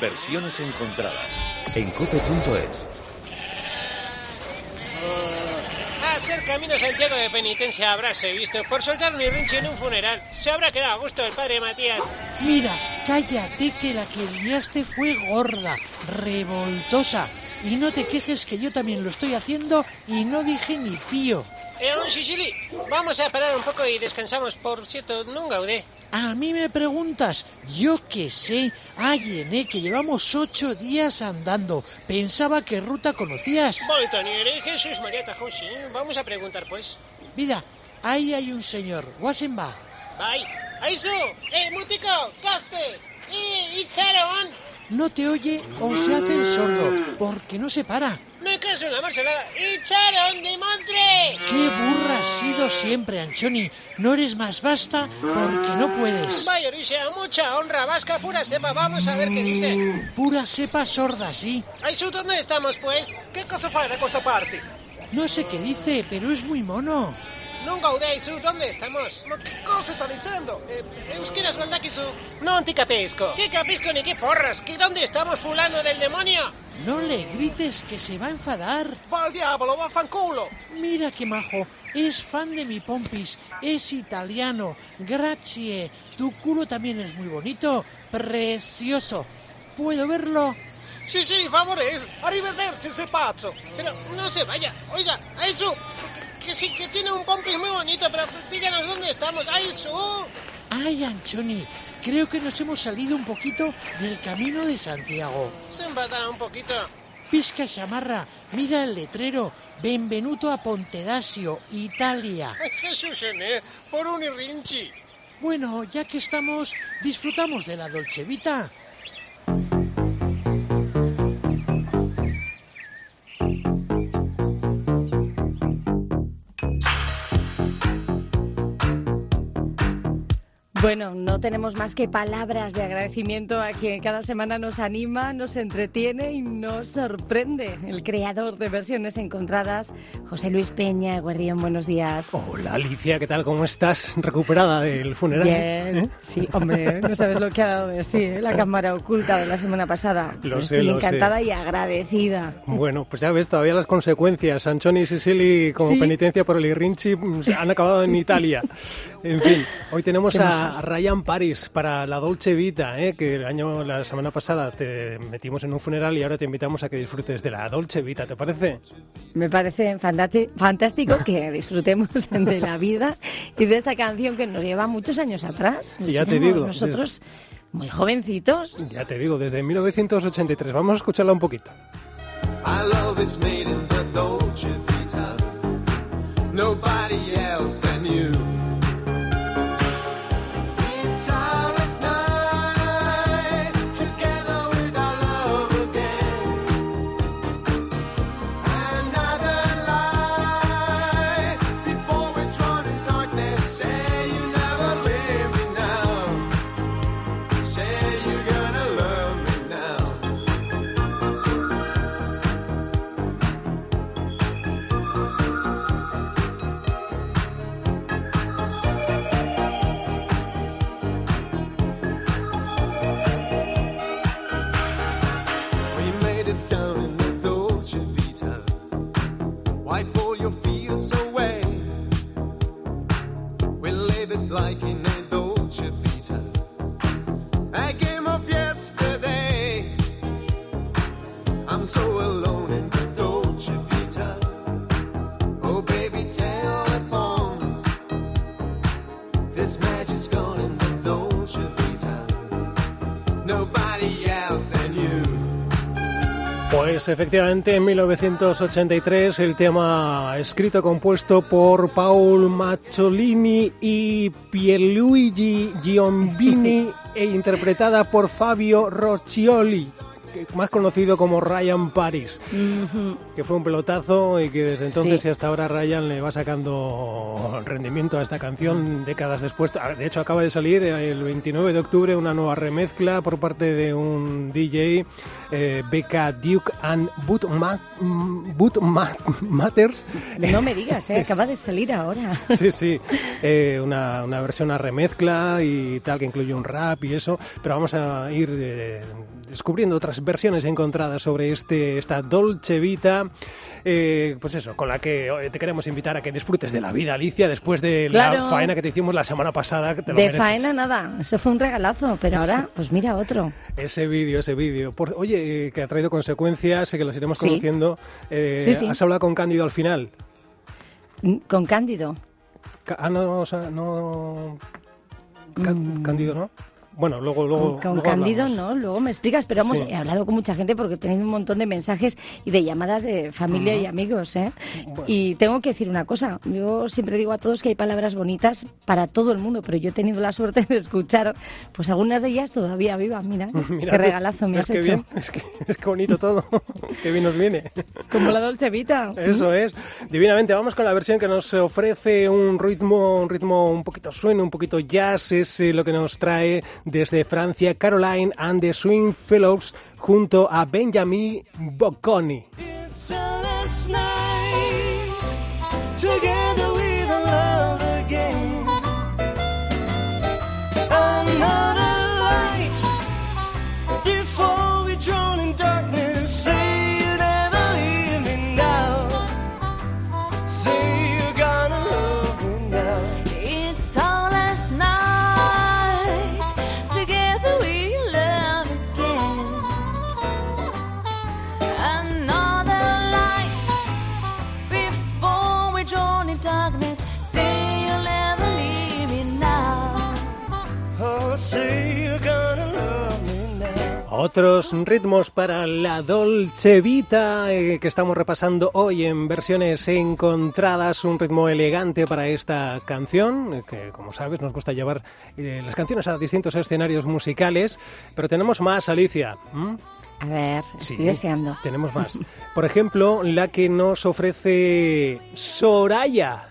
Versiones encontradas en cope.es. Hacer camino a Santiago de penitencia habráse visto por soltar mi rinche en un funeral. Se habrá quedado a gusto el padre Matías. Mira, cállate que la que liaste fue gorda, revoltosa. Y no te quejes que yo también lo estoy haciendo y no dije ni pío. Eh, un Sicily, vamos a parar un poco y descansamos. Por cierto, no gaudé. A mí me preguntas, yo qué sé. Ay, Ené, que llevamos ocho días andando. Pensaba que ruta conocías. Voltaniere, Jesús María Tajosi. Vamos a preguntar, pues. Vida, ahí hay un señor. ¿Guasen va? Bye. ¡Aizu! ¡Eh, Mutico! ¡Gaste! ¡Eh, Icharon! No te oye o se hace el sordo, porque no se para. ¡Me caso en la marcelada! ¡Icharon de Montre! ¡Qué burra has sido siempre, Anchoni! No eres más basta porque no puedes. Vaya, Orixa, mucha honra vasca, pura sepa. Vamos a ver qué dice. Pura cepa sorda, sí. Aizu, ¿dónde estamos, pues? ¿Qué cosa fai de costa parte? No sé qué dice, pero es muy mono. Non Aizu, ¿dónde estamos? Ma che cosa sta dicendo? Eh, Euskiras Baldakizu. Non ti capisco. ¿Qué capisco ni qué porras? ¿Que dónde estamos, fulano del demonio? No le grites que se va a enfadar. Va al diavolo, vaffanculo. Mira qué majo, es fan de mi pompis, es italiano. Grazie. Tu culo también es muy bonito, precioso. ¿Puedo verlo? Sì, sì, favores. Arrivederci, ese pazzo. Pero no se vaya. Oiga, Aizu, que, que sí, que tiene un pompis muy bonito, pero díganos dónde estamos, Aizu. Ay, Anchoni, creo que nos hemos salido un poquito del camino de Santiago. Se enfada un poquito. Pisca Chamarra, mira el letrero. Benvenuto a Pontedasio, Italia. Ay, Jesús, ¿eh? Por un irrinchi. Bueno, ya que estamos, disfrutamos de la Dolce Bueno, no tenemos más que palabras de agradecimiento a quien cada semana nos anima, nos entretiene y nos sorprende. El creador de versiones encontradas, José Luis Peña, Guardián, buenos días. Hola Alicia, ¿qué tal? ¿Cómo estás? ¿Recuperada del funeral? Bien, ¿Eh? sí, hombre, no sabes lo que ha dado de sí, ¿eh? la cámara oculta de la semana pasada. Lo sé, Estoy lo encantada sé. y agradecida. Bueno, pues ya ves, todavía las consecuencias. Sanchoni y Sicily, como Sí. penitencia por el Irrinchi, mm, han acabado en Italia. En fin, hoy tenemos Qué a. Ryan Paris para la Dolce Vita, ¿eh? que el año, la semana pasada te metimos en un funeral y ahora te invitamos a que disfrutes de la Dolce Vita, ¿te parece? Me parece fantástico que disfrutemos de la vida y de esta canción que nos lleva muchos años atrás. Ya te digo, Nosotros muy jovencitos. Ya te digo, desde 1983. Vamos a escucharla un poquito. Our love is made in the Dolce Vita. Nobody else than you. Pues efectivamente en 1983 el tema escrito compuesto por Paul Macciolini y Pierluigi Giombini e interpretada por Fabio Roccioli, más conocido como Ryan Paris, que fue un pelotazo y que desde entonces Sí. y hasta ahora Ryan le va sacando rendimiento a esta canción décadas después. Ah, De hecho acaba de salir el 29 de octubre una nueva remezcla por parte de un DJ, eh, Becca Duke and Boot, Ma- Boot Ma- Matters. No me digas, ¿eh? acaba de salir ahora. Sí, sí, eh, una, una versión a remezcla y tal, que incluye un rap y eso, pero vamos a ir eh, descubriendo otras versiones encontradas sobre este, esta Dolce Vita, eh, pues eso, con la que eh, te queremos invitar a que disfrutes de la vida, Alicia, después de la faena que te hicimos la semana pasada. que te lo De mereces. faena nada, eso fue un regalazo, pero ahora, pues mira otro. Ese vídeo, ese vídeo. Por- Oye, eh, que ha traído consecuencias, que las iremos Sí. conociendo. Eh, Sí, sí. ¿Has hablado con Cándido al final? Mm, Con Cándido. Ah, no, o sea, no... Mm. Cándido, ¿no? Bueno, luego... luego Con, con luego Cándido hablamos. no, luego me explicas, pero Sí. he hablado con mucha gente porque he tenido un montón de mensajes y de llamadas de familia y amigos, ¿eh? Bueno. Y tengo que decir una cosa, yo siempre digo a todos que hay palabras bonitas para todo el mundo, pero yo he tenido la suerte de escuchar, pues algunas de ellas todavía vivas, mira, Mira qué regalazo me es has que hecho. bien, es que es que bonito todo, qué bien nos viene. Como la Dolce Vita. Eso es, divinamente. Vamos con la versión que nos ofrece un ritmo, un ritmo un poquito sueno, un poquito jazz, es eh, lo que nos trae desde Francia Caroline and the Swing Fellows junto a Benjamin Bocconi. Now. Otros ritmos para la Dolce Vita eh, que estamos repasando hoy en versiones encontradas, un ritmo elegante para esta canción, eh, que como sabes nos gusta llevar eh, las canciones a distintos escenarios musicales, pero tenemos más, Alicia. ¿m? A ver, Sí, estoy deseando. Tenemos más. Por ejemplo, la que nos ofrece Soraya.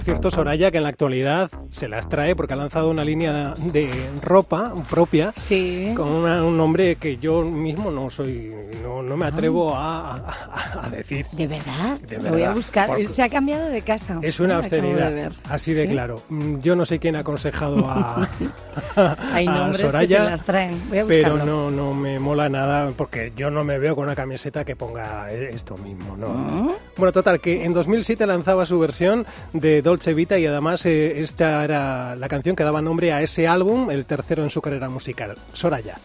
Por cierto, Soraya, que en la actualidad se las trae porque ha lanzado una línea de ropa propia Sí. con una- un nombre que yo mismo no soy, no, no me atrevo a, a- a decir. ¿De verdad? De Lo voy a buscar. porque- Se ha cambiado de casa. Es una de obscenidad, ver. así de ¿Sí? claro. Mm, Yo no sé quién ha aconsejado a, Hay a nombres que se Soraya, las traen. Voy a pero no, no me mola nada porque yo no me veo con una camiseta que ponga esto mismo. ¿no? ¿Mm? Bueno, total, que en 2007 lanzaba su versión de Dolce Vita y además eh, esta era la canción que daba nombre a ese álbum, el tercero en su carrera musical, Soraya.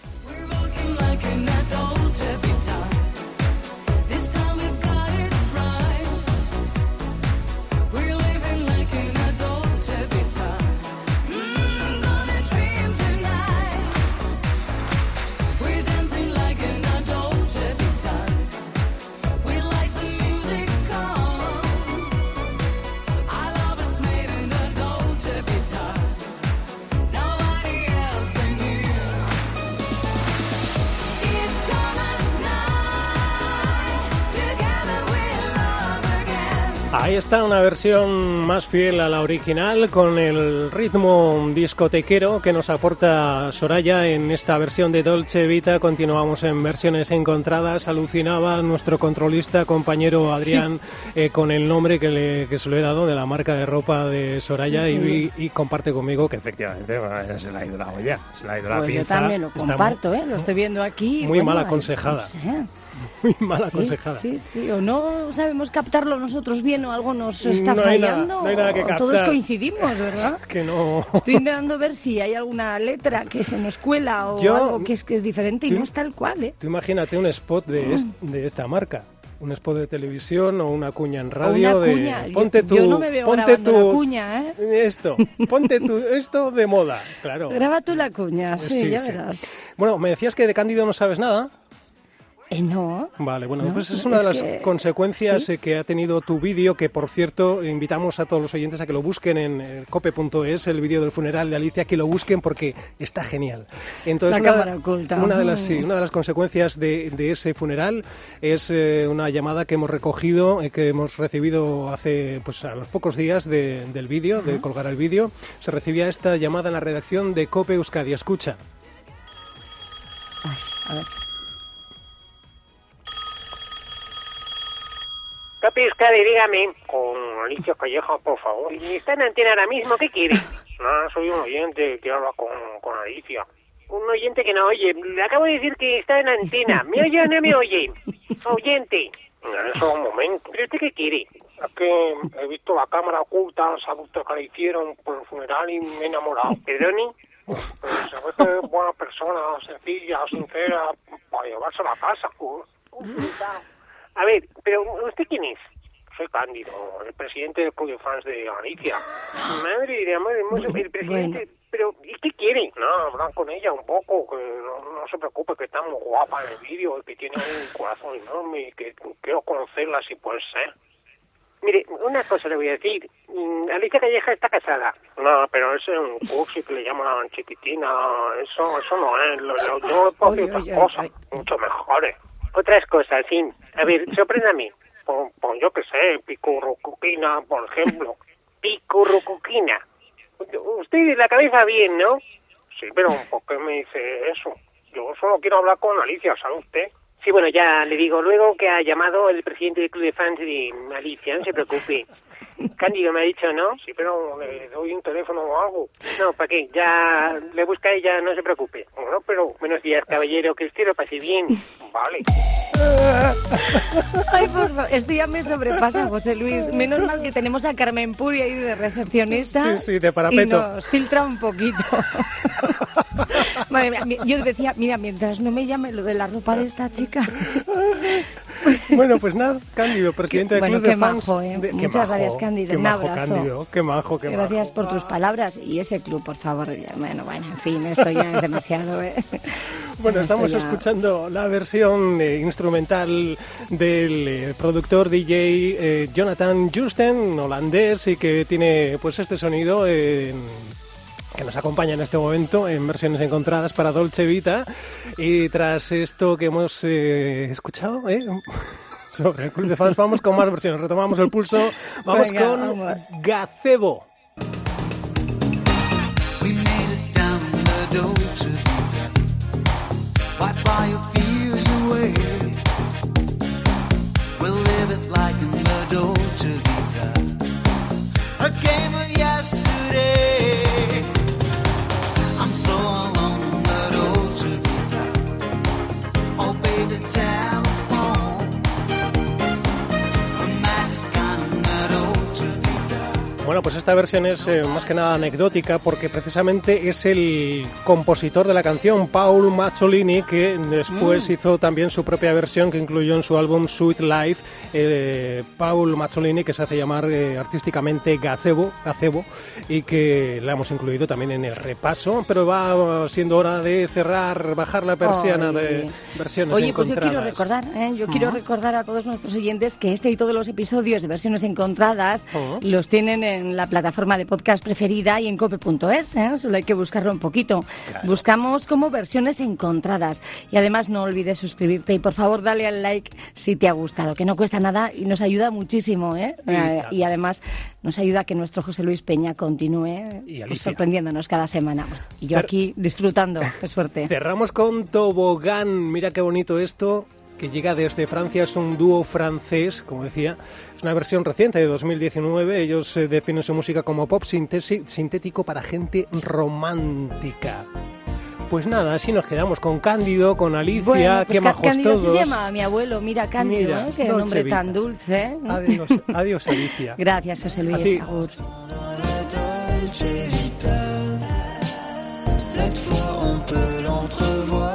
Ahí está una versión más fiel a la original con el ritmo discotequero que nos aporta Soraya en esta versión de Dolce Vita. Continuamos en versiones encontradas. Alucinaba nuestro controlista compañero Adrián eh, con el nombre que, le- que se lo he dado de la marca de ropa de Soraya Sí, y- sí. Y, comparte conmigo que efectivamente bueno, se la ha ido la olla. Se la ha ido la Pues yo también lo Está comparto, ¿eh? Lo estoy viendo aquí. muy mal aconsejada. Muy mal aconsejada. Sí, sí, o no sabemos captarlo nosotros bien o algo nos está No hay nada- fallando. no hay nada que captar. todos coincidimos, ¿verdad? Que no. Estoy intentando ver si hay alguna letra que se nos cuela o Yo- algo que es que es diferente y Tú- no es tal cual, ¿eh? Tú imagínate un spot de, est- de esta marca. Un spot de televisión o una cuña en radio una de cuña. Yo- ponte yo, tu no me veo ponte tu la cuña, ¿eh? esto, ponte tu esto de moda, claro. Graba tú la cuña, sí, Sí, ya sí. verás. Bueno, me decías que de Cándido no sabes nada. Eh, no. Vale, bueno, No, pues es una de las que- consecuencias sí. eh, que ha tenido tu vídeo, que por cierto invitamos a todos los oyentes a que lo busquen en eh, cope.es, el vídeo del funeral de Alicia, que lo busquen porque está genial. Entonces, La una, cámara oculta. Una de las, Mm. sí, una de las consecuencias de, de ese funeral es eh, una llamada que hemos recogido, eh, que hemos recibido hace pues a los pocos días de- del vídeo, de colgar el vídeo. Se recibía esta llamada en la redacción de Cope Euskadi. Escucha. Ay, a ver. Papi Euskadi, dígame, con Alicia Calleja, por favor. Y está en antena ahora mismo, ¿qué quiere? No, soy un oyente que habla con, con Alicia. un oyente que no oye. Le acabo de decir que está en antena. ¿Me oye o no me oye? Oyente. Eso, un momento. ¿Pero usted qué quiere? Es que he visto la cámara oculta, sabe usted que le hicieron por el funeral y me he enamorado. ¿Perdone? Pero se ve que es buena persona, sencilla, sincera, para llevarse a la casa. A ver, pero ¿usted quién es? Soy Cándido, el presidente del club de fans de Galicia. Madre de amor hermoso, el presidente... Pero, ¿y qué quiere? No, hablar con ella un poco, que no, no se preocupe, que está muy guapa en el vídeo que tiene un corazón enorme y que quiero conocerla si puede ser. Mire, una cosa le voy a decir. Mm, Alicia Calleja está casada. No, pero ese es un cursi que le llaman chiquitina, eso, eso no es, lo, yo puedo otras cosas, mucho mejores. Otras cosas, sí. A ver, sorpréndame. Pues, pues yo qué sé, picurrucuquina, por ejemplo. Picurrucuquina. Usted de la cabeza bien, ¿no? Sí, pero ¿por qué me dice eso? Yo solo quiero hablar con Alicia, ¿sabe usted? Sí, bueno, ya le digo luego que ha llamado el presidente del club de fans de Alicia, no se preocupe. Cándido me ha dicho, ¿no? Sí, pero le doy un teléfono o algo. No, ¿para qué? Ya le busca ella, no se preocupe. Bueno, pero... Buenos días, caballero, que usted lo pase bien. Vale. Ay, por favor, esto ya me sobrepasa, José Luis. Menos mal que tenemos a Carmen Puri ahí de recepcionista. Sí, sí, de Y parapeto. nos filtra un poquito. Madre mía, yo decía, mira, mientras no me llame lo de la ropa de esta chica. Bueno, pues nada, Cándido, presidente del Bueno, club de fans. majo, ¿eh? de- Muchas majo, gracias, Cándido. Qué Un majo, abrazo. Cándido. Qué majo, qué majo. Gracias por tus palabras y ese club, por favor. Bueno, bueno, en fin, esto ya es demasiado, ¿eh? Bueno, estamos ya- escuchando la versión eh, instrumental del eh, productor DJ Jonathan Justen, holandés, y que tiene pues este sonido eh, que nos acompaña en este momento en versiones encontradas para Dolce Vita. Y tras esto que hemos eh, escuchado, ¿eh? sobre el Club de Fans, vamos con más versiones. Retomamos el pulso. Vamos Venga, con vamos. Gazebo. We pues esta versión es eh, más que nada anecdótica porque precisamente es el compositor de la canción, Paul Mazzolini, que después hizo también su propia versión que incluyó en su álbum Sweet Life. eh, Paul Mazzolini, que se hace llamar eh, artísticamente Gazebo, Gazebo, y que la hemos incluido también en el repaso, pero va siendo hora de cerrar, bajar la persiana de versiones Oye, pues yo encontradas. quiero recordar, ¿eh? yo quiero recordar a todos nuestros oyentes que este y todos los episodios de versiones encontradas Ujú. los tienen en la plataforma de podcast preferida y en cope.es, ¿eh? solo hay que buscarlo un poquito. Buscamos como versiones encontradas y además no olvides suscribirte y por favor dale al like si te ha gustado, que no cuesta nada y nos ayuda muchísimo, ¿eh? Y además nos ayuda a que nuestro José Luis Peña continúe sorprendiéndonos cada semana. Y yo aquí disfrutando, qué suerte. Cerramos con Tobogán. Mira qué bonito esto que llega desde Francia, es un dúo francés, como decía, es una versión reciente de 2019, ellos eh, definen su música como pop sintético para gente romántica. Pues nada, así nos quedamos con Cándido, con Alicia, Bueno, pues qué majos Cándido todos. se llama mi abuelo, mira Cándido, Mira, ¿eh? qué Dolce nombre Vita. tan dulce. ¿eh? Adiós, adiós Alicia. Gracias, José Luis. Cette fois on peut l'entrevoir.